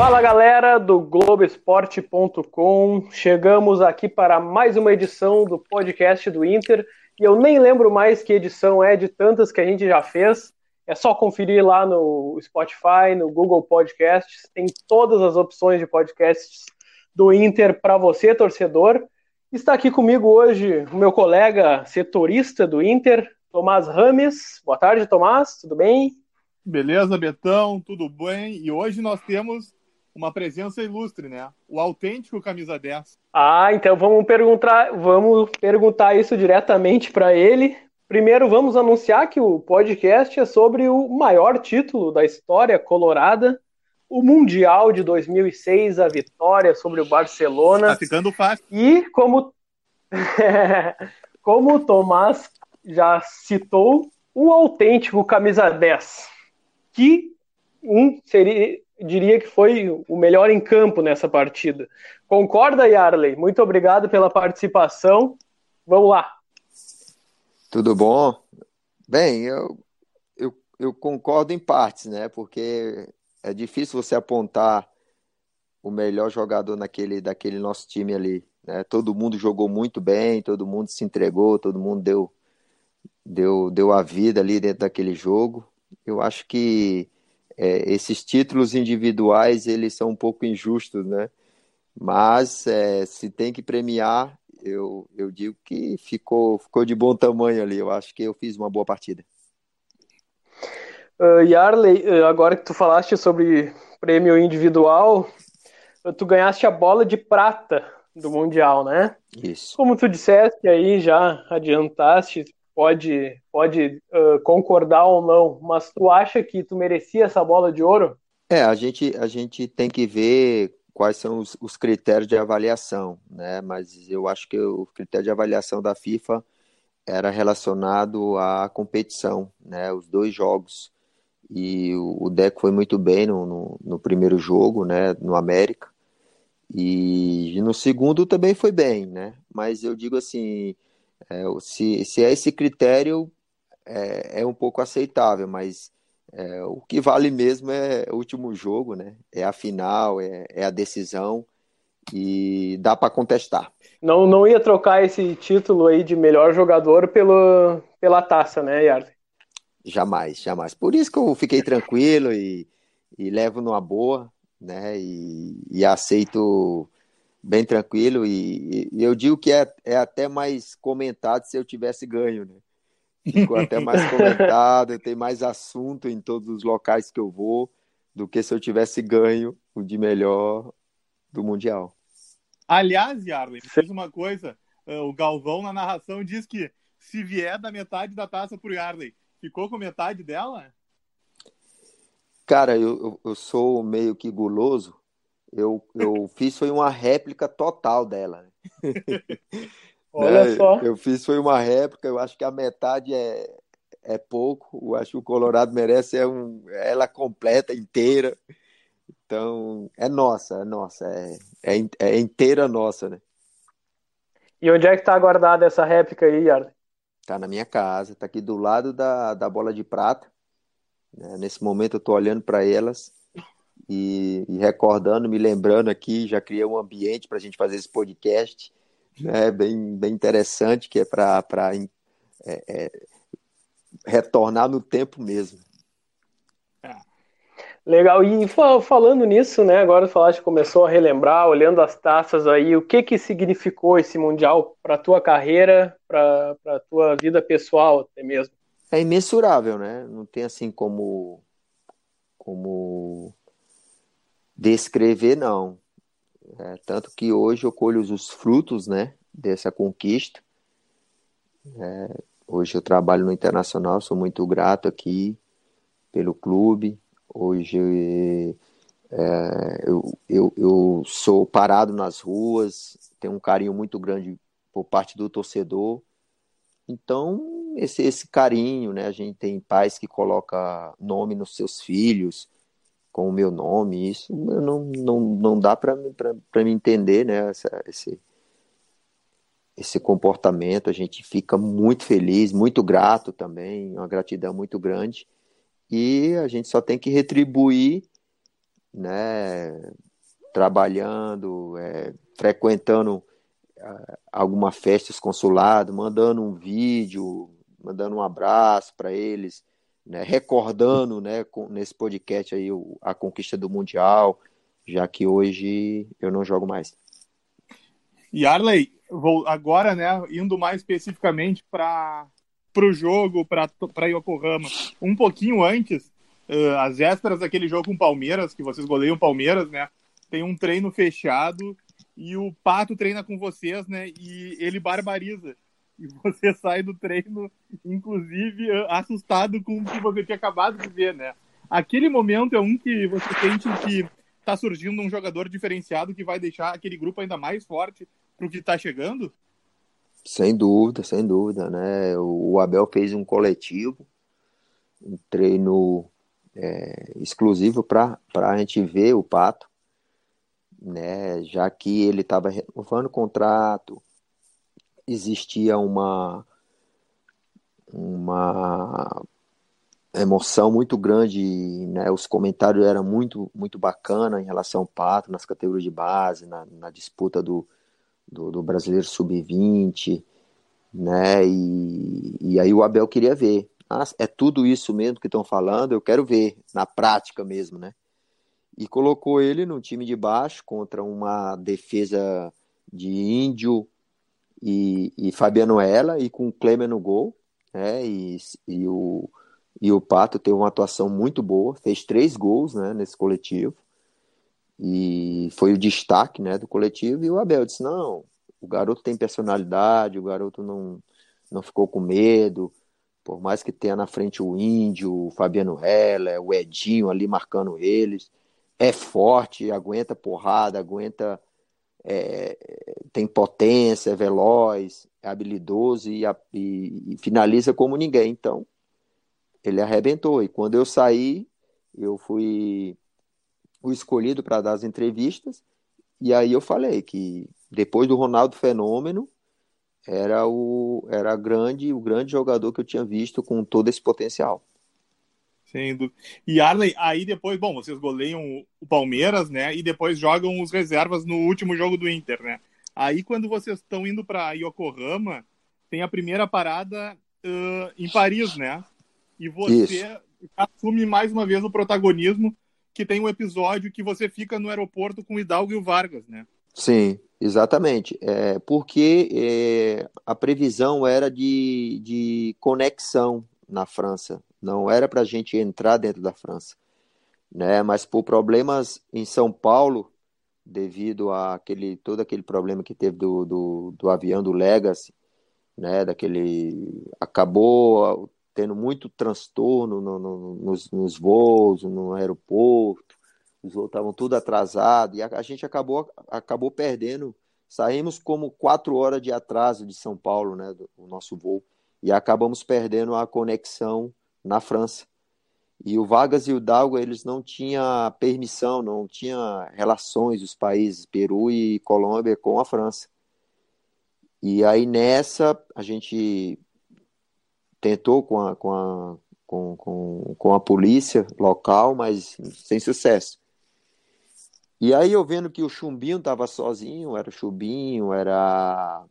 Fala galera do Globoesporte.com. Chegamos aqui para mais uma edição do podcast do Inter. E eu nem lembro mais que edição é de tantas que a gente já fez. É só conferir lá no Spotify, no Google Podcasts. Tem todas as opções de podcasts do Inter para você, torcedor. Está aqui comigo hoje o meu colega setorista do Inter, Tomás Rames. Boa tarde, Tomás, tudo bem? Beleza, Betão, tudo bem? E hoje nós temos uma presença ilustre, né? O autêntico camisa 10. Ah, então vamos perguntar, vamos perguntar isso diretamente para ele. Primeiro, vamos anunciar que o podcast é sobre o maior título da história colorada, o Mundial de 2006, a vitória sobre o Barcelona. Tá ficando fácil. E como, como o Tomás já citou, o autêntico camisa 10, que um seria, diria que foi o melhor em campo nessa partida. Concorda, Yarley? Muito obrigado pela participação. Vamos lá. Tudo bom? Bem, eu, eu, eu concordo em partes, né? Porque é difícil você apontar o melhor jogador naquele daquele nosso time ali. Né? Todo mundo jogou muito bem, todo mundo se entregou, todo mundo deu, deu, deu a vida ali dentro daquele jogo. Eu acho que é, esses títulos individuais eles são um pouco injustos, né? Mas é, se tem que premiar, eu, eu digo que ficou, ficou de bom tamanho ali. Eu acho que eu fiz uma boa partida. Uh, Yarley, uh, agora que tu falaste sobre prêmio individual, uh, tu ganhaste a bola de prata do Mundial, né? Isso. Como tu disseste aí, já adiantaste, pode, pode concordar ou não, mas tu acha que tu merecia essa bola de ouro? É, a gente, a gente tem que ver quais são os, os critérios de avaliação, né? Mas eu acho que o critério de avaliação da FIFA era relacionado à competição, né? Os dois jogos e o Deco foi muito bem no, no, no, primeiro jogo, né, no América, e no segundo também foi bem, né, mas eu digo assim, é, se, se é esse critério, é, é um pouco aceitável, mas é, o que vale mesmo é o último jogo, né, é a final, é, é a decisão, e dá para contestar. Não, não ia trocar esse título aí de melhor jogador pelo, pela taça, né, Yarley? Jamais, jamais. Por isso que eu fiquei tranquilo e, e levo numa boa, né? E, e aceito bem tranquilo. E, e, eu digo que é, é até mais comentado se eu tivesse ganho, né? Ficou até mais comentado, tem mais assunto em todos os locais que eu vou do que se eu tivesse ganho o de melhor do Mundial. Aliás, Yarley, fez uma coisa. Eh, o Galvão, na narração, diz que se vier da metade da taça pro Yarley, Ficou com metade dela? Cara, eu, eu, eu sou meio que guloso. Eu, eu fiz foi uma réplica total dela. Né? Olha né? só. Eu fiz foi uma réplica, eu acho que a metade é, é pouco. Eu acho que o Colorado merece é um, ela completa, inteira. Então, é nossa, é nossa, é, é, é inteira nossa, né? E onde é que tá guardada essa réplica aí, Yarley? Tá na minha casa, tá aqui do lado da, da bola de prata. Né? Nesse momento eu tô olhando para elas e, e, recordando, me lembrando aqui, já criei um ambiente para a gente fazer esse podcast, né? bem, bem interessante, que é para é, é, retornar no tempo mesmo. Legal, e falando nisso, né, agora falaste começou a relembrar, olhando as taças aí, o que que significou esse Mundial para tua carreira, para a tua vida pessoal até mesmo? É imensurável, né? Não tem assim como, como descrever, não. É, tanto que hoje eu colho os frutos, né, dessa conquista. É, hoje eu trabalho no Internacional, sou muito grato aqui pelo clube, Hoje é, eu, eu, eu sou parado nas ruas, tenho um carinho muito grande por parte do torcedor. Então, esse, esse carinho, né? A gente tem pais que coloca nome nos seus filhos, com o meu nome, isso não, não, não dá para me entender, né? Essa, esse, esse comportamento, a gente fica muito feliz, muito grato também, uma gratidão muito grande, e a gente só tem que retribuir, né? Trabalhando, é, frequentando é, alguma festa consulado, mandando um vídeo, mandando um abraço para eles, né, recordando né, com, nesse podcast aí o, a conquista do Mundial, já que hoje eu não jogo mais. E Arley, vou agora, né, indo mais especificamente para o jogo, para Yokohama, um pouquinho antes, uh, às vésperas daquele jogo com Palmeiras, que vocês goleiam Palmeiras, né, tem um treino fechado e o Pato treina com vocês, né, e ele barbariza e você sai do treino, inclusive, assustado com o que você tinha acabado de ver, né? Aquele momento é um que você sente que está surgindo um jogador diferenciado que vai deixar aquele grupo ainda mais forte para o que está chegando? Sem dúvida, sem dúvida, né? O Abel fez um coletivo, um treino é, exclusivo para a gente ver o Pato, né? Já que ele estava renovando o contrato, existia uma uma emoção muito grande, né? Os comentários eram muito muito bacana em relação ao Pato nas categorias de base, na, na disputa do, do, do Brasileiro Sub-20, né? E, e aí o Abel queria ver. Ah, é tudo isso mesmo que estão falando, eu quero ver na prática mesmo, né? E colocou ele no time de baixo contra uma defesa de índio, e, e Fabiano Ela e com o Klemer no gol, né? E, e, o, e o Pato teve uma atuação muito boa, fez três gols né, nesse coletivo e foi o destaque né, do coletivo. E o Abel disse: não, o garoto tem personalidade, o garoto não, não ficou com medo, por mais que tenha na frente o Índio, o Fabiano Heller, o Edinho ali marcando eles, é forte, aguenta porrada, aguenta é, tem potência, é veloz, é habilidoso e, e, e, finaliza como ninguém. Então, ele arrebentou. E quando eu saí, eu fui o escolhido para dar as entrevistas. E aí eu falei que depois do Ronaldo Fenômeno, era o era grande o grande jogador que eu tinha visto com todo esse potencial. Sendo. E Arley, aí depois, bom, vocês goleiam o Palmeiras, né? E depois jogam os reservas no último jogo do Inter, né? Aí quando vocês estão indo para Yokohama, tem a primeira parada uh, em Paris, né? E você Isso. assume mais uma vez o protagonismo, que tem um episódio que você fica no aeroporto com o Hidalgo e o Vargas, né? Sim, exatamente. É, porque é, a previsão era de, de conexão na França não era para a gente entrar dentro da França, né? Mas por problemas em São Paulo, devido a aquele todo aquele problema que teve do, do, do avião do Legacy, né? Daquele acabou tendo muito transtorno no, no, nos, nos voos, no aeroporto, os voos estavam tudo atrasados e a, a gente acabou acabou perdendo. Saímos como quatro horas de atraso de São Paulo, né? Do, o nosso voo e acabamos perdendo a conexão na França. E o Vargas e o Dalgo, eles não tinham permissão, não tinham relações, os países, Peru e Colômbia, com a França. E aí nessa, a gente tentou com a, com a, com, com, com a polícia local, mas sem sucesso. E aí eu vendo que o Chumbinho estava sozinho, era o Chumbinho, era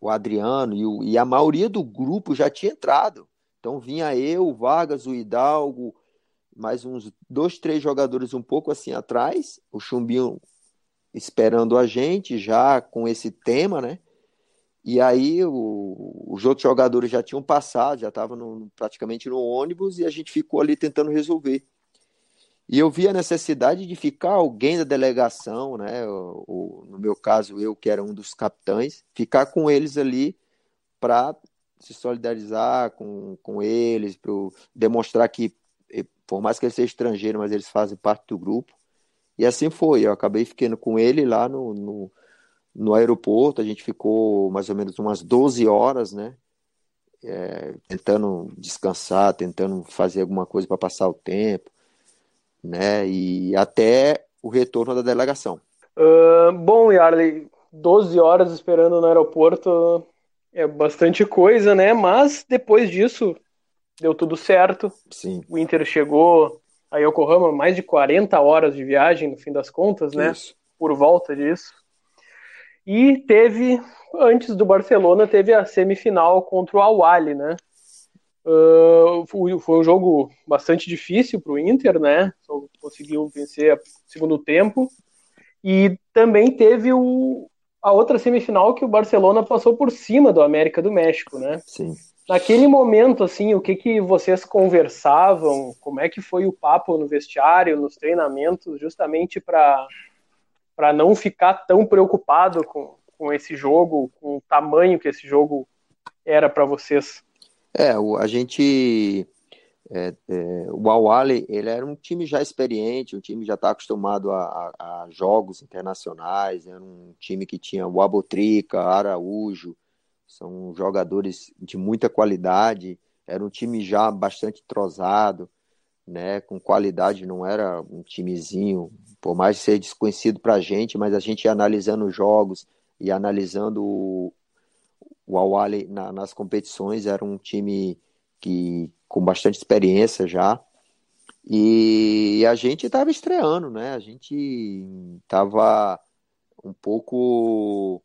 o Adriano, e, o, e a maioria do grupo já tinha entrado. Então vinha eu, o Vargas, o Hidalgo, mais uns dois, três jogadores um pouco assim atrás, o Chumbinho esperando a gente já com esse tema, né? E aí o, os outros jogadores já tinham passado, já estavam praticamente no ônibus e a gente ficou ali tentando resolver. E eu vi a necessidade de ficar alguém da delegação, né? O, o, no meu caso, eu que era um dos capitães, ficar com eles ali para se solidarizar com, com eles, para demonstrar que por mais que ele seja estrangeiro, mas eles fazem parte do grupo. E assim foi, eu acabei ficando com ele lá no, no, no aeroporto, a gente ficou mais ou menos umas 12 horas, né? É, tentando descansar, tentando fazer alguma coisa para passar o tempo, né? E até o retorno da delegação. Uh, bom, Yarley, 12 horas esperando no aeroporto é bastante coisa, né? Mas depois disso deu tudo certo. Sim. O Inter chegou a Yokohama mais de 40 horas de viagem, no fim das contas, né? Isso. Por volta disso. E teve, antes do Barcelona, teve a semifinal contra o Awali, né? Uh, foi, um jogo bastante difícil para o Inter, né? Só conseguiu vencer o segundo tempo. E também teve o, a outra semifinal que o Barcelona passou por cima do América do México, né? Sim. Naquele momento, assim, o que que vocês conversavam? Como é que foi o papo no vestiário, nos treinamentos, justamente para não ficar tão preocupado com, com esse jogo, com o tamanho que esse jogo era para vocês? É, a gente. É, é, o Awali, ele era um time já experiente, um time já está acostumado a, a, a, jogos internacionais, era um time que tinha o Abotrica, Araújo, são jogadores de muita qualidade, era um time já bastante trozado, né, com qualidade, não era um timezinho, por mais ser desconhecido para a gente, mas a gente analisando os jogos e analisando o, o Awali na, nas competições, era um time que com bastante experiência já. E a gente estava estreando, né? A gente estava um pouco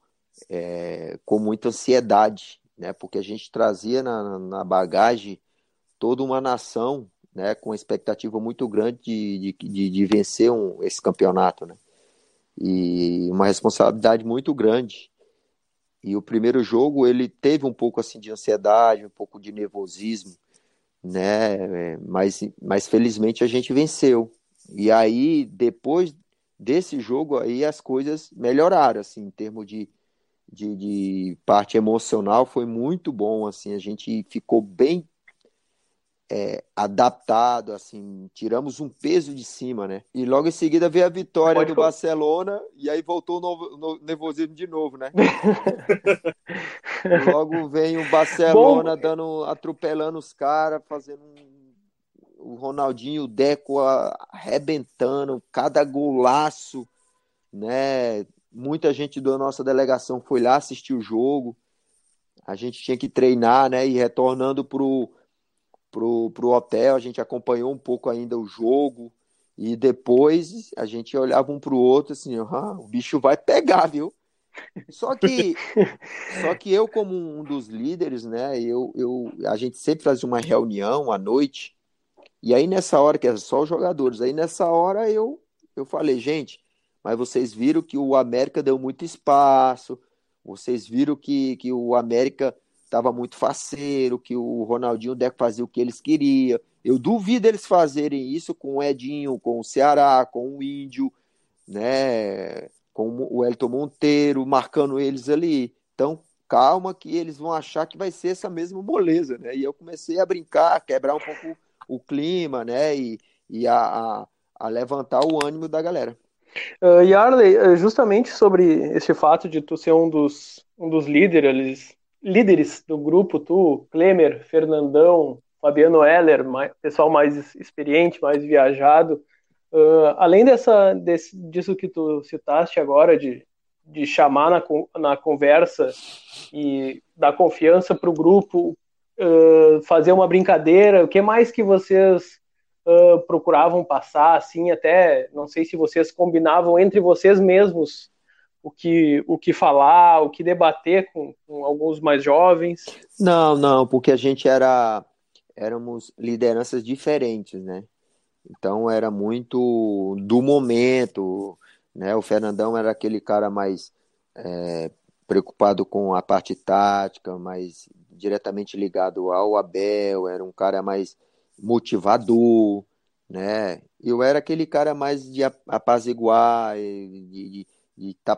é, com muita ansiedade, né? Porque a gente trazia na, na bagagem toda uma nação, né? Com expectativa muito grande de, de, de vencer um, esse campeonato, né? E uma responsabilidade muito grande. E o primeiro jogo ele teve um pouco assim de ansiedade, um pouco de nervosismo, né? Mas, mas felizmente a gente venceu. E aí depois desse jogo aí as coisas melhoraram assim em termos de, de, de parte emocional foi muito bom assim a gente ficou bem é, adaptado, assim, tiramos um peso de cima, né? E logo em seguida veio a vitória Pode do falar. Barcelona e aí voltou o novo, no, nervosismo de novo, né? logo vem o Barcelona Bom... dando, atropelando os caras, fazendo um, o Ronaldinho, o Deco arrebentando, cada golaço, né? Muita gente da nossa delegação foi lá assistir o jogo. A gente tinha que treinar, né? E retornando pro pro, pro hotel, a gente acompanhou um pouco ainda o jogo, e depois a gente olhava um pro outro assim, ah, o bicho vai pegar, viu? Só que, só que eu, como um dos líderes, né, eu, eu, a gente sempre fazia uma reunião à noite, e aí nessa hora, que era só os jogadores, aí nessa hora eu, eu falei, gente, mas vocês viram que o América deu muito espaço, vocês viram que, que o América estava muito faceiro, que o Ronaldinho deve fazer o que eles queriam. Eu duvido eles fazerem isso com o Edinho, com o Ceará, com o Índio, né? com o Elton Monteiro, marcando eles ali. Então, calma que eles vão achar que vai ser essa mesma moleza, né? E eu comecei a brincar, a quebrar um pouco o clima, né? E, e a, a, a levantar o ânimo da galera. Uh, Yarley, justamente sobre esse fato de tu ser um dos, um dos líderes líderes do grupo, tu, Klemer, Fernandão, Fabiano Heller, mais, pessoal mais experiente, mais viajado. Uh, além dessa, desse, disso que tu citaste agora, de, de chamar na, na conversa e dar confiança para o grupo, uh, fazer uma brincadeira, o que mais que vocês uh, procuravam passar, assim, até, não sei se vocês combinavam entre vocês mesmos o que, o que falar, o que debater com, com alguns mais jovens? Não, não, porque a gente era éramos lideranças diferentes, né? Então era muito do momento, né? O Fernandão era aquele cara mais é, preocupado com a parte tática, mais diretamente ligado ao Abel, era um cara mais motivador, né? Eu era aquele cara mais de apaziguar, de, de, e tá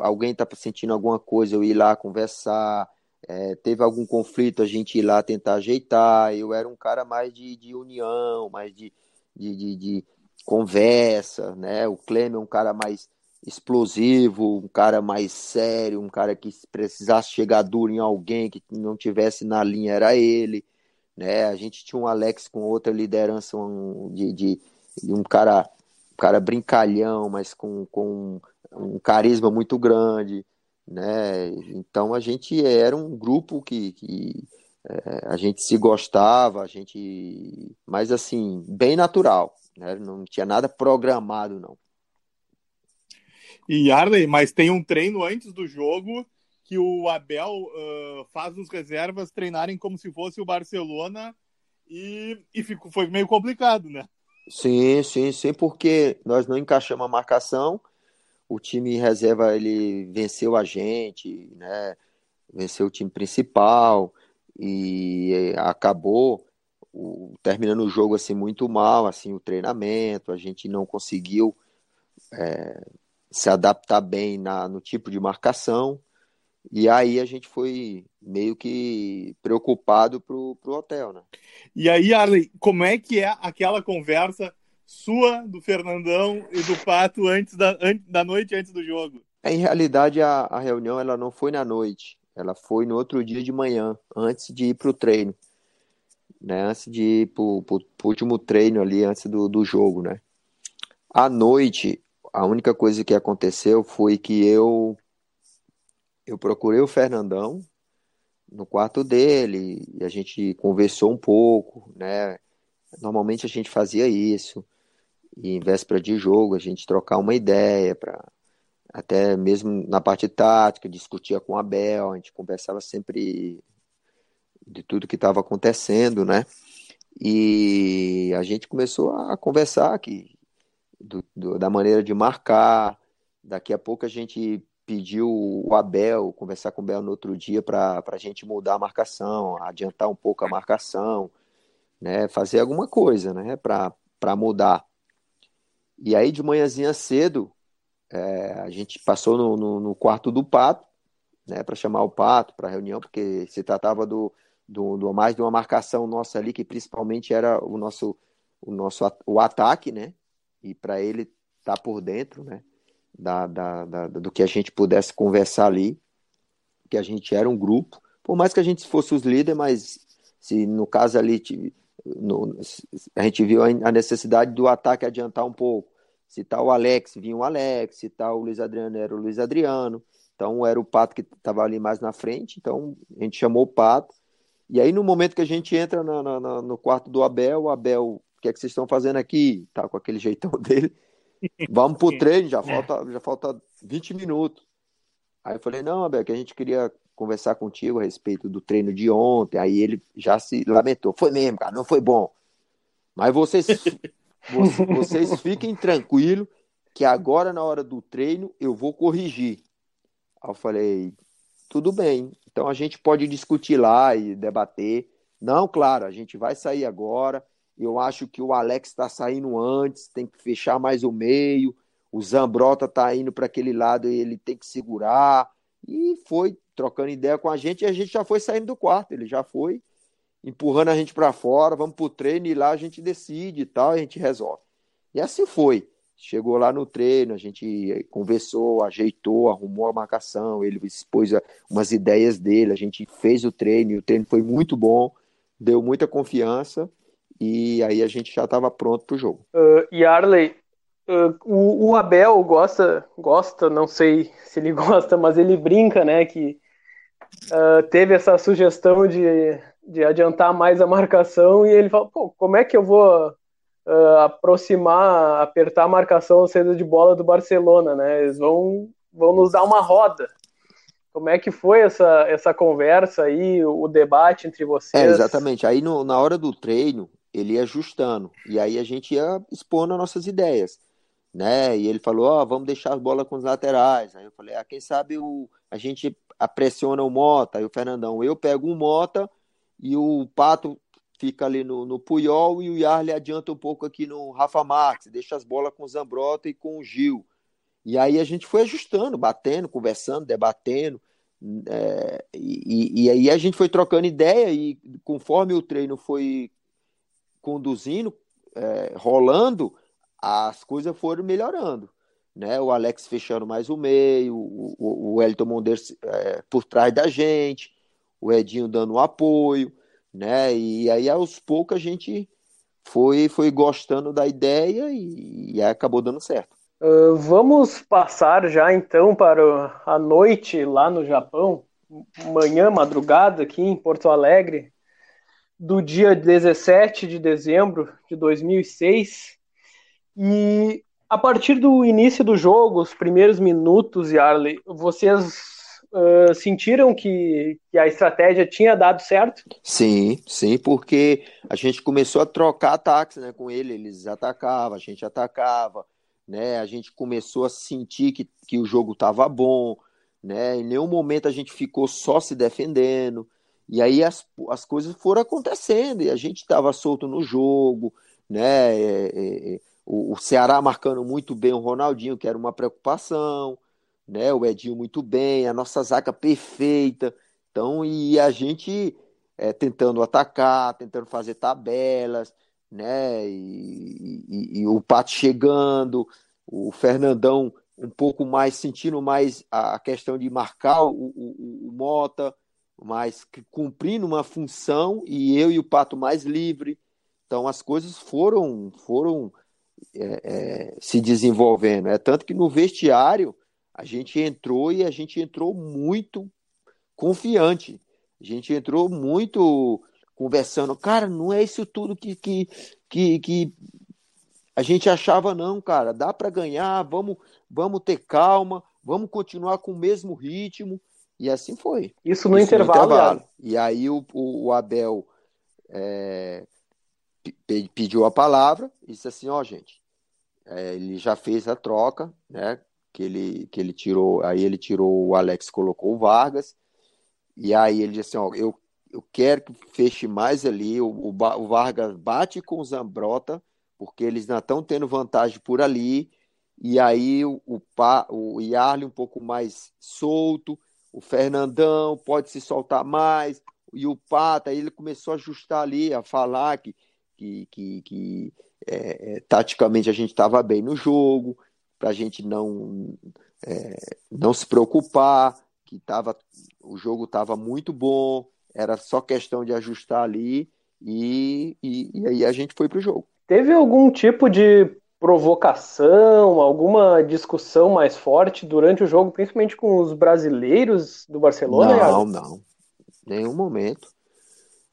alguém está sentindo alguma coisa, eu ir lá conversar, é, teve algum conflito, a gente ir lá tentar ajeitar. Eu era um cara mais de, de união, mais de, de, de, de conversa, né? O Clem é um cara mais explosivo, um cara mais sério, um cara que precisasse chegar duro em alguém que não tivesse na linha era ele, né? A gente tinha um Alex com outra liderança um, de, de, de, um cara, um cara brincalhão, mas com, com um carisma muito grande, né? Então a gente era um grupo que, que é, a gente se gostava, a gente, mas assim bem natural, né? Não tinha nada programado não. E Arley, mas tem um treino antes do jogo que o Abel uh, faz os reservas treinarem como se fosse o Barcelona e, e ficou, foi meio complicado, né? Sim, sim, sim, porque nós não encaixamos a marcação, o time reserva ele venceu a gente, né? Venceu o time principal e acabou o, terminando o jogo assim muito mal, assim o treinamento, a gente não conseguiu é, se adaptar bem na, no tipo de marcação. E aí a gente foi meio que preocupado pro, pro hotel, né? E aí, Arley, como é que é aquela conversa sua, do Fernandão e do Pato antes da, da noite antes do jogo? Em realidade, a, a reunião ela não foi na noite, ela foi no outro dia de manhã, antes de ir pro treino. Né, antes de ir pro, pro último treino ali, antes do, do jogo, né? À noite, a única coisa que aconteceu foi que eu eu procurei o Fernandão no quarto dele e a gente conversou um pouco, né? Normalmente a gente fazia isso e em véspera de jogo a gente trocar uma ideia para até mesmo na parte tática discutia com a Bel, a gente conversava sempre de tudo que estava acontecendo, né? E a gente começou a conversar que do, do, da maneira de marcar. Daqui a pouco a gente pediu o Abel, conversar com o Abel no outro dia para a gente mudar a marcação, adiantar um pouco a marcação, né, fazer alguma coisa né, para mudar. E aí de manhãzinha cedo, é, a gente passou no, no, no, quarto do Pato, né, para chamar o Pato para reunião, porque se tratava do, do, do, mais de uma marcação nossa ali, que principalmente era o nosso, o nosso o ataque, né, e para ele estar tá por dentro, né, da, da, da, do que a gente pudesse conversar ali, que a gente era um grupo, por mais que a gente fosse os líderes, mas se no caso ali no, a gente viu a necessidade do ataque adiantar um pouco. Se tal tá o Alex, vinha o Alex, se tal tá o Luiz Adriano, era o Luiz Adriano. Então era o Pato que estava ali mais na frente, então a gente chamou o Pato. E aí no momento que a gente entra na, na, no quarto do Abel, o Abel que é que vocês estão fazendo aqui? Tá com aquele jeitão dele. Vamos pro treino, já falta, já falta 20 minutos. Aí eu falei, não, Abel, que a gente queria conversar contigo a respeito do treino de ontem. Aí ele já se lamentou. Foi mesmo, cara, não foi bom. Mas vocês, vocês fiquem tranquilos que agora na hora do treino eu vou corrigir. Aí eu falei, tudo bem. Então a gente pode discutir lá e debater. Não, claro, a gente vai sair agora. Eu acho que o Alex está saindo antes, tem que fechar mais o meio. O Zambrota está indo para aquele lado e ele tem que segurar. E foi trocando ideia com a gente e a gente já foi saindo do quarto. Ele já foi empurrando a gente para fora. Vamos para o treino e lá a gente decide e tal, a gente resolve. E assim foi. Chegou lá no treino, a gente conversou, ajeitou, arrumou a marcação, ele expôs umas ideias dele, a gente fez o treino e o treino foi muito bom, deu muita confiança e aí a gente já estava pronto para o jogo. Uh, e Arley, uh, o, o, Abel gosta, gosta, não sei se ele gosta, mas ele brinca, né, que uh, teve essa sugestão de, de adiantar mais a marcação e ele fala, pô, como é que eu vou uh, aproximar, apertar a marcação saída de bola do Barcelona, né? Eles vão, vão nos dar uma roda. Como é que foi essa, essa conversa aí, o debate entre vocês? É, exatamente. Aí no, na hora do treino, ele ia ajustando. E aí a gente ia expondo as nossas ideias. Né? E ele falou, ó, oh, vamos deixar as bolas com os laterais. Aí eu falei, ah, quem sabe o, a gente pressiona o Mota. Aí o Fernandão, eu pego um Mota e o Pato fica ali no, no Puyol e o Yarley adianta um pouco aqui no Rafa Marques, deixa as bolas com o Zambrota e com o Gil. E aí a gente foi ajustando, batendo, conversando, debatendo. É, e, e, aí a gente foi trocando ideia e conforme o treino foi conduzindo, é, rolando, as coisas foram melhorando. Né? O Alex fechando mais o meio, o, o, o Elton Monders é, por trás da gente, o Edinho dando apoio, né? E aí aos poucos a gente foi, foi gostando da ideia e, e acabou dando certo. Uh, vamos passar já então para a noite lá no Japão, manhã, madrugada aqui em Porto Alegre, do dia 17 de dezembro de 2006. E a partir do início do jogo, os primeiros minutos, Yarley, vocês uh, sentiram que, que a estratégia tinha dado certo? Sim, sim, porque a gente começou a trocar ataques né, com ele, eles atacavam, a gente atacava, né, a gente começou a sentir que, que o jogo estava bom, né, em nenhum momento a gente ficou só se defendendo, e aí as, as coisas foram acontecendo, e a gente estava solto no jogo, né, é, é, é, o, o Ceará marcando muito bem o Ronaldinho, que era uma preocupação, né? O Edinho muito bem, a nossa zaga perfeita. Então, e a gente é, tentando atacar, tentando fazer tabelas, né? E, e, e, o Pato chegando, o Fernandão um pouco mais sentindo mais a questão de marcar o, o, o Mota, mas cumprindo uma função e eu e o Pato mais livre. Então as coisas foram foram é, é, se desenvolvendo. É tanto que no vestiário a gente entrou e a gente entrou muito confiante. A gente entrou muito conversando. Cara, não é isso tudo que, que, que, que a gente achava, não, cara. Dá para ganhar, vamos, vamos ter calma, vamos continuar com o mesmo ritmo. E assim foi. Isso no, isso intervalo, no intervalo. E aí o, o, o Abel é, pediu a palavra e disse assim, ó, gente, é, ele já fez a troca, né? que ele, que ele tirou, aí ele tirou o Alex, colocou o Vargas, e aí ele disse assim, ó, eu, eu quero que feche mais ali, o, o, o Vargas bate com o Zambrota, porque eles não estão tendo vantagem por ali, e aí o, o, o Yarley um pouco mais solto, o Fernandão pode se soltar mais, e o Pata, ele começou a ajustar ali, a falar que, que, que, que é, é taticamente a gente estava bem no jogo, para a gente não, é, não se preocupar, que tava, o jogo estava muito bom, era só questão de ajustar ali e, e, e aí a gente foi para o jogo. Teve algum tipo de provocação, alguma discussão mais forte durante o jogo, principalmente com os brasileiros do Barcelona? Não, não, nenhum momento.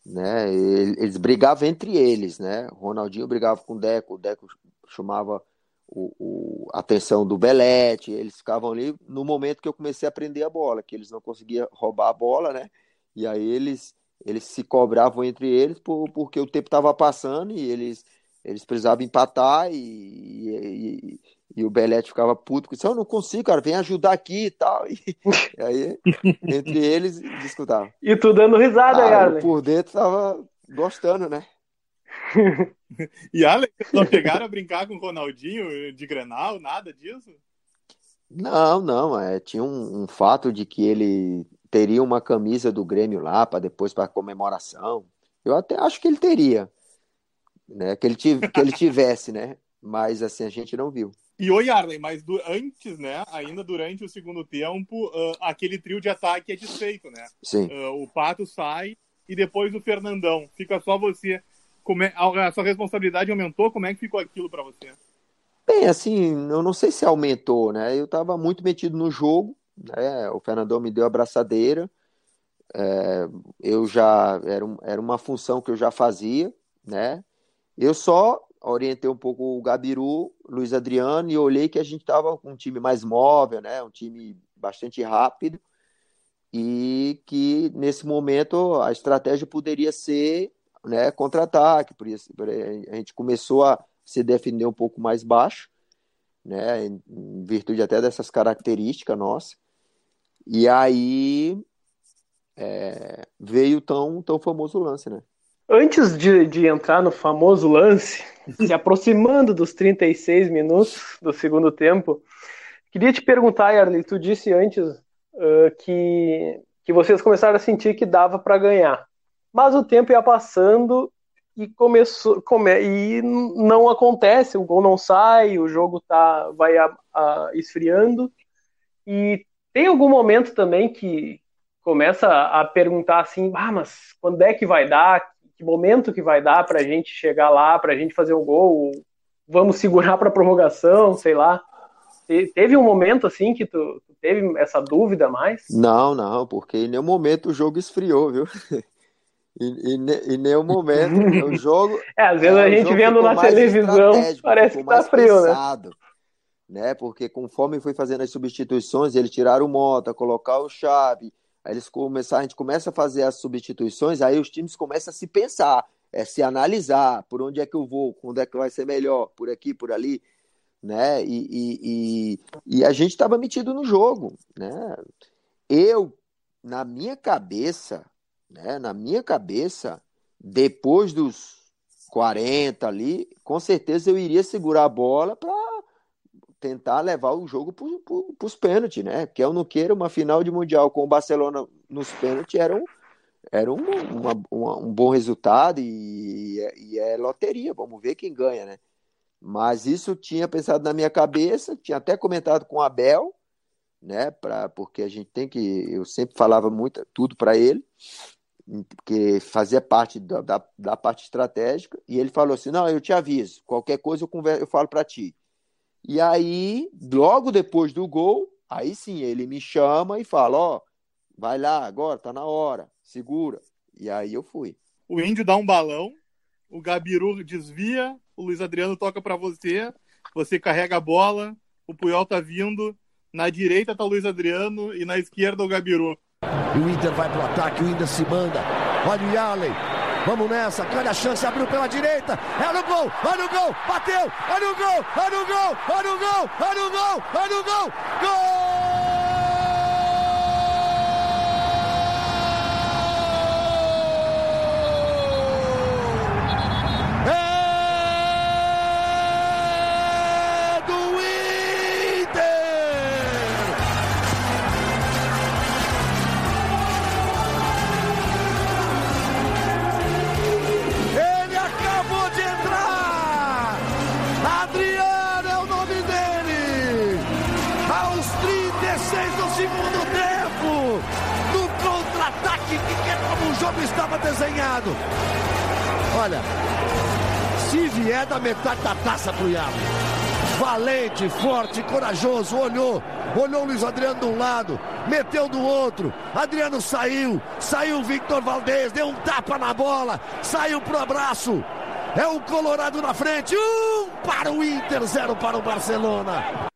Né? Eles brigavam entre eles, né? Ronaldinho brigava com o Deco, o Deco chamava o, o, a atenção do Belete, eles ficavam ali no momento que eu comecei a aprender a bola, que eles não conseguiam roubar a bola, né? E aí eles, eles se cobravam entre eles por, porque o tempo estava passando e eles, eles precisavam empatar e, e, e, o Belete ficava puto, porque eu não consigo, cara, vem ajudar aqui e tal. E, e aí, entre eles, discutavam. E tu dando risada, cara. Por dentro tava gostando, né? e Alex, não chegaram a brincar com o Ronaldinho de Grenal, nada disso? Não, não. É, tinha um, um fato de que ele teria uma camisa do Grêmio lá para depois para comemoração. Eu até acho que ele teria, né? Que ele, tive, que ele tivesse, né? Mas assim a gente não viu. E oi, Arlen, mas do, antes, né? Ainda durante o segundo tempo, uh, aquele trio de ataque é desfeito, né? Sim. Uh, o Pato sai e depois o Fernandão. Fica só você. Como é, a sua responsabilidade aumentou? Como é que ficou aquilo para você? Bem, assim, eu não sei se aumentou, né? Eu estava muito metido no jogo, né? O Fernandão me deu a abraçadeira. É, eu já era, era uma função que eu já fazia, né? Eu só orientei um pouco o Gabiru, Luiz Adriano e olhei que a gente estava com um time mais móvel, né? Um time bastante rápido e que nesse momento a estratégia poderia ser né, contra-ataque, por isso a gente começou a se defender um pouco mais baixo, né, em, virtude até dessas características nossas. E aí é, veio tão tão famoso lance, né? Antes de, de entrar no famoso lance, se aproximando dos 36 minutos do segundo tempo, queria te perguntar, Yarley, tu disse antes uh, que, que vocês começaram a sentir que dava para ganhar. Mas o tempo ia passando e começou come, e não acontece, o gol não sai, o jogo tá vai a, a, esfriando e tem algum momento também que começa a perguntar assim, ah, mas quando é que vai dar? Que momento que vai dar para a gente chegar lá, para a gente fazer o gol? Vamos segurar para prorrogação, sei lá. Teve um momento assim que tu, tu, teve essa dúvida mais? Não, não, porque em nenhum momento o jogo esfriou, viu? Em, em, em nenhum momento o jogo. É, às vezes é, a gente vendo na televisão parece que tá frio, né? né? né? Porque conforme foi fazendo as substituições, eles tiraram o Mota, colocar o Chave, aí eles começaram, a gente começa a fazer as substituições, aí os times começam a se pensar, é se analisar, por onde é que eu vou, quando é que vai ser melhor, por aqui, por ali né? E, e, e, e a gente estava metido no jogo, né? Eu, na minha cabeça, né? Na minha cabeça, depois dos 40 ali, com certeza eu iria segurar a bola para tentar levar o jogo para os pênaltis, né? Que eu não queira uma final de mundial com o Barcelona nos pênaltis era um, era um, uma, uma, um bom resultado e, e é loteria. Vamos ver quem ganha, né? Mas isso tinha pensado na minha cabeça, tinha até comentado com o Abel, né? Pra, porque a gente tem que. Eu sempre falava muito tudo para ele, porque fazia parte da, da, da, parte estratégica, e ele falou assim: não, eu te aviso, qualquer coisa eu, converso, eu falo para ti. E aí, logo depois do gol, aí sim ele me chama e fala: ó, oh, vai lá agora, tá na hora, segura. E aí eu fui. O índio dá um balão, o Gabiru desvia, o Luiz Adriano toca para você, você carrega a bola, o Puyol tá vindo, na direita tá o Luiz Adriano e na esquerda o Gabiru. E o Inter vai pro ataque, o Inter se manda. Olha o Yaley. Vamos nessa, olha a chance, abriu pela direita, é no gol, olha o gol, bateu, olha o gol, olha o gol, olha o gol, olha o gol, olha o gol, gol! Vier da metade da taça pro Iago. Valente, forte, corajoso, olhou, olhou o Luiz Adriano de um lado, meteu do outro. Adriano saiu, saiu o Victor Valdez, deu um tapa na bola, saiu pro abraço. É o Colorado na frente, um para o Inter, zero para o Barcelona.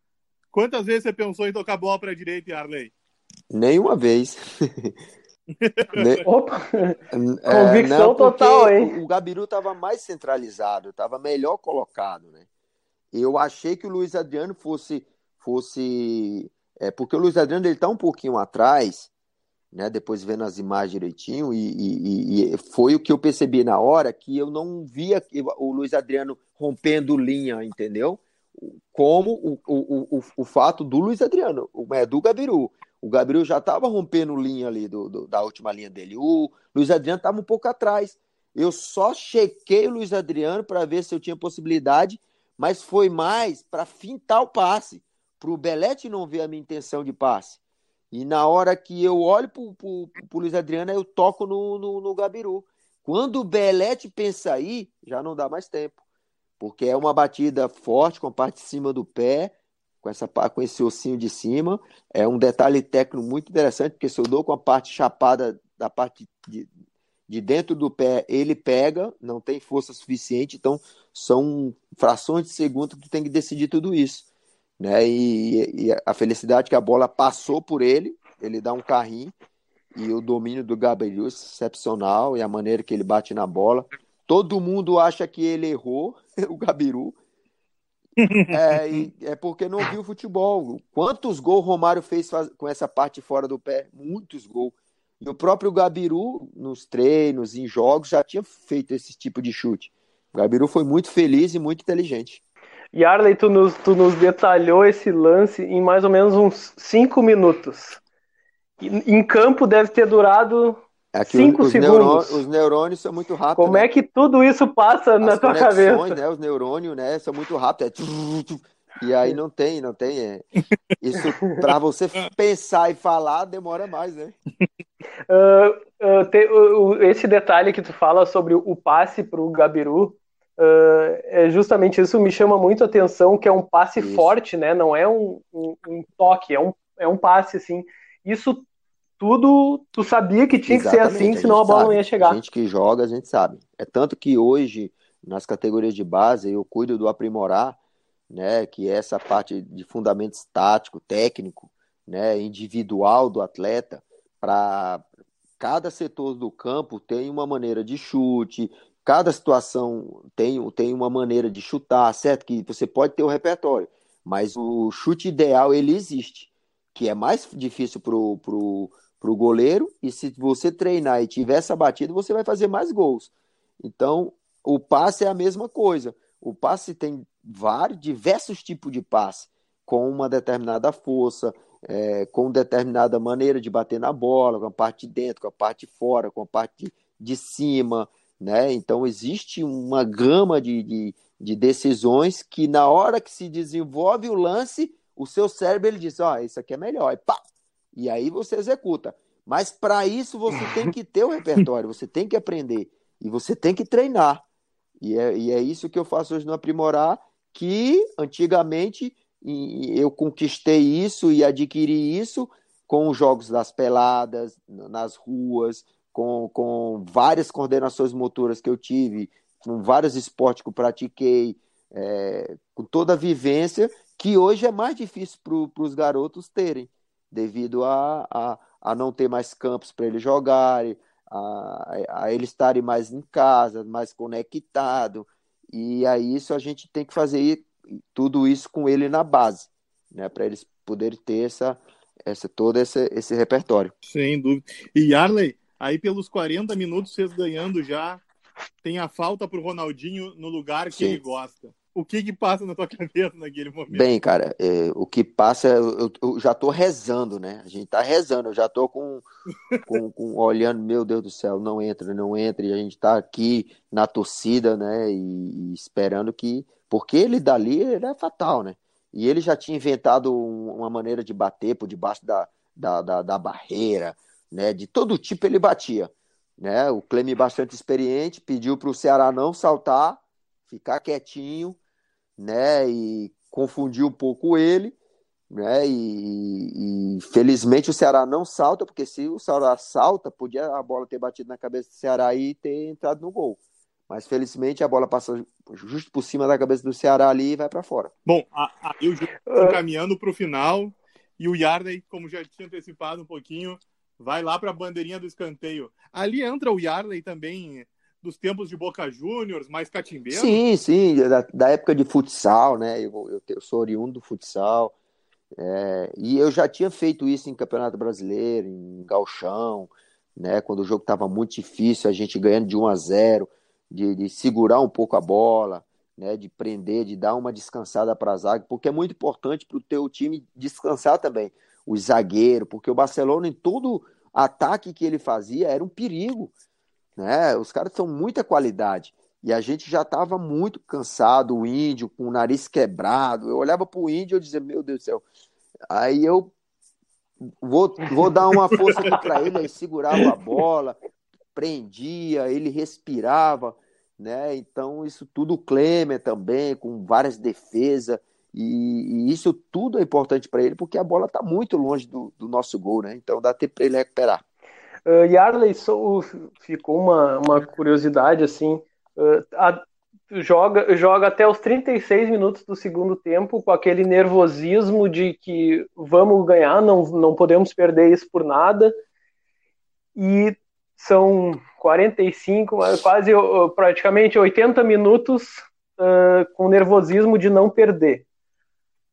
Quantas vezes você pensou em tocar bola para a direita, Arley? Nenhuma vez. Opa! É, Convicção não, total, hein? O, Gabiru estava mais centralizado, estava melhor colocado, né? Eu achei que o Luiz Adriano fosse. fosse é, porque o Luiz Adriano ele tá um pouquinho atrás, né? Depois vendo as imagens direitinho, e, e, e foi o que eu percebi na hora que eu não via o Luiz Adriano rompendo linha, entendeu? Como o, o, o, o fato do Luiz Adriano, é do Gabiru. O Gabriel já estava rompendo linha ali do, do, da última linha dele. O Luiz Adriano estava um pouco atrás. Eu só chequei o Luiz Adriano para ver se eu tinha possibilidade, mas foi mais para fintar o passe, para o Belete não ver a minha intenção de passe. E na hora que eu olho para o Luiz Adriano, eu toco no, no, no Gabiru. Quando o Belete pensa aí, já não dá mais tempo. Porque é uma batida forte, com a parte de cima do pé, com, essa, com esse ossinho de cima. É um detalhe técnico muito interessante, porque se eu dou com a parte chapada da parte de, de dentro do pé, ele pega, não tem força suficiente, então são frações de segundo que tu tem que decidir tudo isso. Né? E, e a felicidade que a bola passou por ele, ele dá um carrinho, e o domínio do Gabriel é excepcional, e a maneira que ele bate na bola. Todo mundo acha que ele errou, o Gabiru, é, é porque não viu futebol. Quantos gols Romário fez com essa parte fora do pé? Muitos gols. E o próprio Gabiru, nos treinos, em jogos, já tinha feito esse tipo de chute. O Gabiru foi muito feliz e muito inteligente. E Arley, tu nos, tu nos detalhou esse lance em mais ou menos uns cinco minutos. Em campo deve ter durado Aqui Cinco os, segundos. neurônios, os neurônios são muito rápidos. Como é que tudo isso passa na As tua conexões, cabeça? né? Os neurônios, né? São muito rápidos. É e aí não tem, não tem. é. Isso para você pensar e falar demora mais, né? Ah, ah, te- o- esse detalhe que tu fala sobre o passe para o Gabiru, ah, é justamente isso me chama muito a atenção, que é um passe Isso. forte, né? Não é um, um- um toque, é um, é um passe, assim. Isso tudo tu sabia que tinha que ser Exatamente, assim, senão a gente bola não sabe. ia chegar. A gente que joga, a gente sabe. É tanto que hoje, nas categorias de base, eu cuido do aprimorar, né? Que é essa parte de fundamento estático, técnico, né? Individual do atleta, para cada setor do campo tem uma maneira de chute, cada situação tem, tem uma maneira de chutar, certo? Que você pode ter o repertório, mas o chute ideal ele existe, que é mais difícil pro, pro, pro goleiro, e se você treinar e tiver essa batida, você vai fazer mais gols. Então, o passe é a mesma coisa. O passe tem vários, diversos tipos de passe, com uma determinada força, é, com determinada maneira de bater na bola, com a parte de dentro, com a parte de fora, com a parte de cima, né? Então existe uma gama de, de, de decisões que na hora que se desenvolve o lance, o seu cérebro ele diz, ó, oh, isso aqui é melhor, e pá! E aí você executa. Mas para isso você tem que ter o repertório, você tem que aprender e você tem que treinar. E é, e é isso que eu faço hoje no Aprimorar, que antigamente eu conquistei isso e adquiri isso com os jogos das peladas, nas ruas, com, com várias coordenações motoras que eu tive, com vários esportes que eu pratiquei, é, com toda a vivência, que hoje é mais difícil para os garotos terem, devido a, a, a não ter mais campos para eles jogarem, a, a eles estarem mais em casa, mais conectado, e aí isso a gente tem que fazer tudo isso com ele na base, né, para eles poderem ter essa, essa todo esse, esse repertório. Sem dúvida. E Arley, aí pelos 40 minutos vocês ganhando já, tem a falta pro Ronaldinho no lugar que Sim. ele gosta. O que que passa na tua cabeça naquele momento? Bem, cara, é, o que passa, eu, eu, já tô rezando, né? A gente tá rezando, eu já tô com, com, com, olhando, meu Deus do céu, não entra, não entra, e a gente tá aqui na torcida, né? E, e esperando que. Porque ele dali ele é fatal, né? E ele já tinha inventado uma maneira de bater por debaixo da, da, da, da barreira, né? De todo tipo ele batia. Né? O Cleme, bastante experiente, pediu para o Ceará não saltar, ficar quietinho, né? E confundiu um pouco ele, né? E, e, felizmente o Ceará não salta, porque se o Ceará salta, podia a bola ter batido na cabeça do Ceará e ter entrado no gol. Mas felizmente a bola passa justo por cima da cabeça do Ceará ali e vai para fora. Bom, aí o jogo está caminhando para o final e o Yarley, como já tinha antecipado um pouquinho, vai lá para a bandeirinha do escanteio. Ali entra o Yarley também dos tempos de Boca Juniors, mais catimbeiro? Sim, sim, da, da, época de futsal, né? Eu, eu, eu sou oriundo do futsal. É, e eu já tinha feito isso em Campeonato Brasileiro, em Galchão, né? Quando o jogo estava muito difícil, a gente ganhando de 1 a 0, de, de segurar um pouco a bola, né? De prender, de dar uma descansada para a zaga, porque é muito importante para o teu time descansar também o zagueiro, porque o Barcelona em todo ataque que ele fazia era um perigo, né? Os caras são muita qualidade. E a gente já estava muito cansado, o índio com o nariz quebrado. Eu olhava para o índio e dizia, meu Deus do céu. Aí eu vou, vou dar uma força aqui para ele, aí segurava a bola, prendia, ele respirava, né? Então, isso tudo o Klemer também, com várias defesas. E, e, isso tudo é importante para ele, porque a bola está muito longe do, do, nosso gol, né? Então dá tempo para ele recuperar. Uh, Yarley, so, ficou uma, uma curiosidade assim. Uh, a, joga, joga até os 36 minutos do segundo tempo com aquele nervosismo de que vamos ganhar, não, não podemos perder isso por nada. E são 45, quase praticamente 80 minutos uh, com nervosismo de não perder.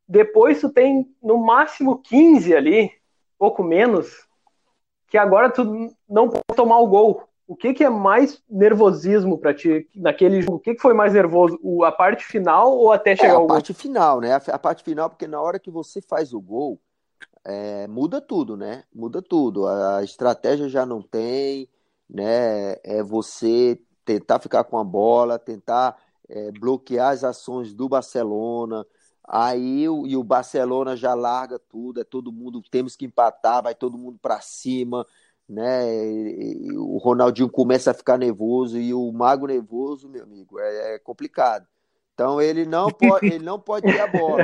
Depois tu tem no máximo 15 ali, pouco menos, que agora tu não pode tomar o gol. O que, que é mais nervosismo para ti naquele jogo? O que, que foi mais nervoso? O, a parte final ou até chegar é, ao gol? A parte final, né? A, a, parte final, porque na hora que você faz o gol, é, muda tudo, né? Muda tudo. A, a estratégia já não tem, né? É você tentar ficar com a bola, tentar é, bloquear as ações do Barcelona. Aí e o Barcelona já larga tudo, é todo mundo temos que empatar, vai todo mundo para cima, né? E, o Ronaldinho começa a ficar nervoso e o Mago nervoso, meu amigo, é, é complicado. Então ele não pode, ele não pode ter a bola.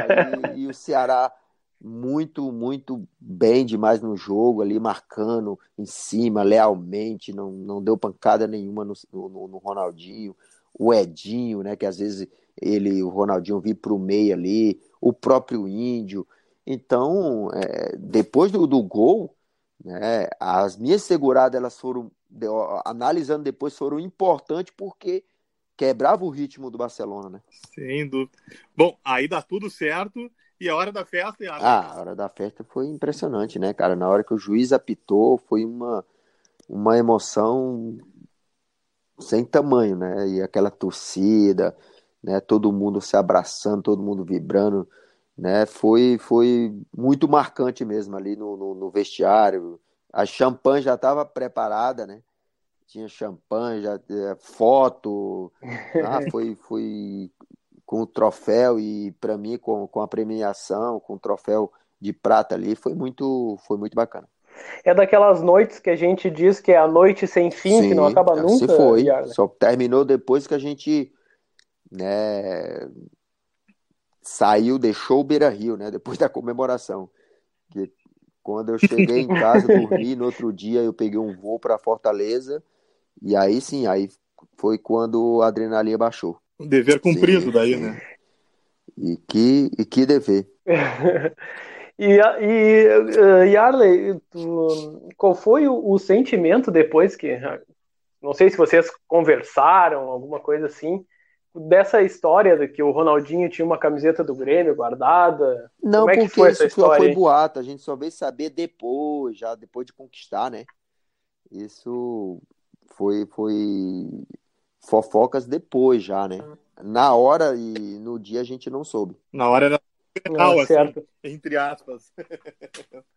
E, e, o Ceará muito, muito bem demais no jogo ali, marcando em cima, lealmente, não, não deu pancada nenhuma no, no, no Ronaldinho. O Edinho, né? Que às vezes ele, o Ronaldinho vir para o meio ali, o próprio Índio. Então, é, depois do, do gol, né, as minhas seguradas elas foram, analisando depois, foram importantes porque quebrava o ritmo do Barcelona, né? Sem dúvida. Bom, aí dá tudo certo. E a hora da festa? A... Ah, a hora da festa foi impressionante, né, cara? Na hora que o juiz apitou, foi uma, uma emoção sem tamanho, né? E aquela torcida, né? Todo mundo se abraçando, todo mundo vibrando, né? Foi, foi muito marcante mesmo ali no, no, no vestiário. A champanhe já estava preparada, né? Tinha champanhe, já é, foto, ah, foi, foi com o troféu e para mim com, com a premiação, com o troféu de prata ali, foi muito, foi muito bacana. É daquelas noites que a gente diz que é a noite sem fim, Sim, que não acaba nunca. Se foi, só terminou depois que a gente né, saiu, deixou o Beira Rio, né, depois da comemoração. Que quando eu cheguei em casa, dormi, no outro dia eu peguei um voo para Fortaleza, e aí sim, aí foi quando a adrenalina baixou. Um dever cumprido sim. daí, né? E que, e que dever. E, e uh, Yarley, tu, qual foi o, o, sentimento depois que. Não sei se vocês conversaram, alguma coisa assim, dessa história de que o Ronaldinho tinha uma camiseta do Grêmio guardada. Não, Como é porque que foi essa isso história? foi boato, a gente só veio saber depois, já depois de conquistar, né? Isso foi, foi fofocas depois já, né? Na hora e no dia a gente não soube. Na hora era real, assim, entre aspas.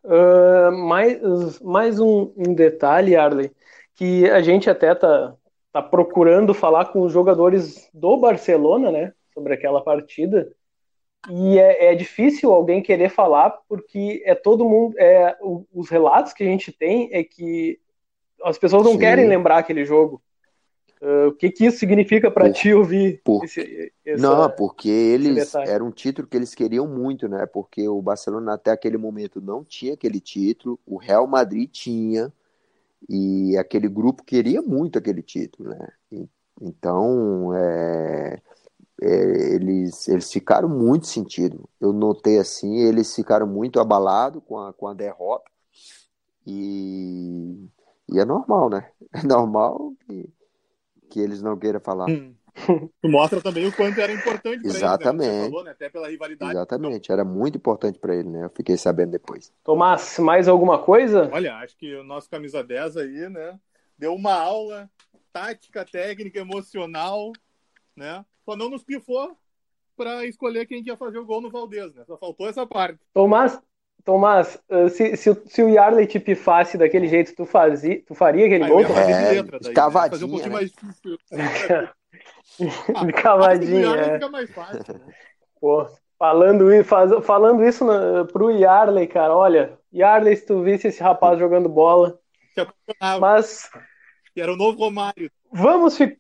uh, mais mais um, um, detalhe, Arley, que a gente até tá, tá procurando falar com os jogadores do Barcelona, né, sobre aquela partida. E é, é difícil alguém querer falar porque é todo mundo, é os relatos que a gente tem é que as pessoas não Sim. querem lembrar aquele jogo. Uh, o que, que isso significa para ti ouvir? Por... Esse, essa, não, porque eles era um título que eles queriam muito, né? Porque o Barcelona até aquele momento não tinha aquele título, o Real Madrid tinha e aquele grupo queria muito aquele título, né? Então, é, é, eles eles ficaram muito sentido. Eu notei assim, eles ficaram muito abalados com a, com a derrota e, e é normal, né? É normal que que eles não queiram falar. Hum. Mostra também o quanto era importante para Exatamente. Ele, né? falou, né? Até pela rivalidade. Exatamente, era muito importante para ele, né? Eu fiquei sabendo depois. Tomás, mais alguma coisa? Olha, acho que o nosso camisa 10 aí, né? Deu uma aula tática, técnica, emocional, né? Só não nos pifou para escolher quem ia fazer o gol no Valdez, né? Só faltou essa parte. Tomás, Tomás, eh, se, se, se o Yarley te pifasse daquele jeito, tu, fazia, tu faria aquele gol? É, letra, daí, cavadinha, fazer um pouquinho né? mais ah, cavadinha, é. fica mais fácil, né? Pô, falando isso, faz, falando isso na, pro Yarley, cara, olha, Yarley, se tu visse esse rapaz jogando bola, mas... Era o novo Romário. Vamos ficar...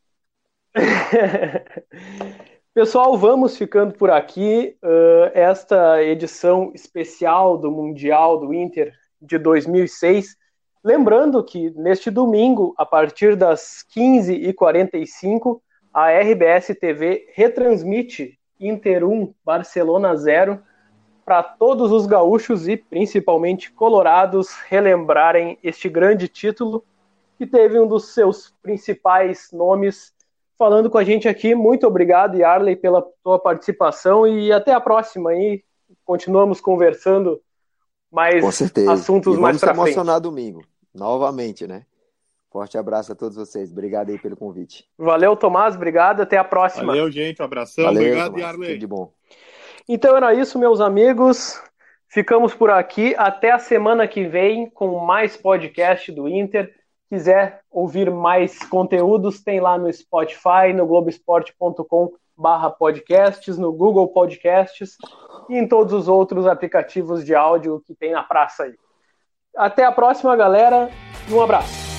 Pessoal, vamos ficando por aqui. Uh, esta edição especial do Mundial do Inter de 2006. Lembrando que neste domingo, a partir das 15h45, a RBS TV retransmite Inter 1, Barcelona 0, para todos os gaúchos e principalmente colorados relembrarem este grande título que teve um dos seus principais nomes falando com a gente aqui. Muito obrigado, Yarley, pela tua participação e até a próxima aí. Continuamos conversando mais assuntos e mais para frente. emocionar domingo, novamente, né? Forte abraço a todos vocês. Obrigado aí pelo convite. Valeu, Tomás. Obrigado. Até a próxima. Valeu, gente. Um abração. Valeu, obrigado, Tomás. Yarley. Tudo de bom. Então era isso, meus amigos. Ficamos por aqui. Até a semana que vem com mais podcast do Inter. Quiser ouvir mais conteúdos, tem lá no Spotify, no globesport.com barra podcasts, no Google Podcasts e em todos os outros aplicativos de áudio que tem na praça aí. Até a próxima, galera, e um abraço.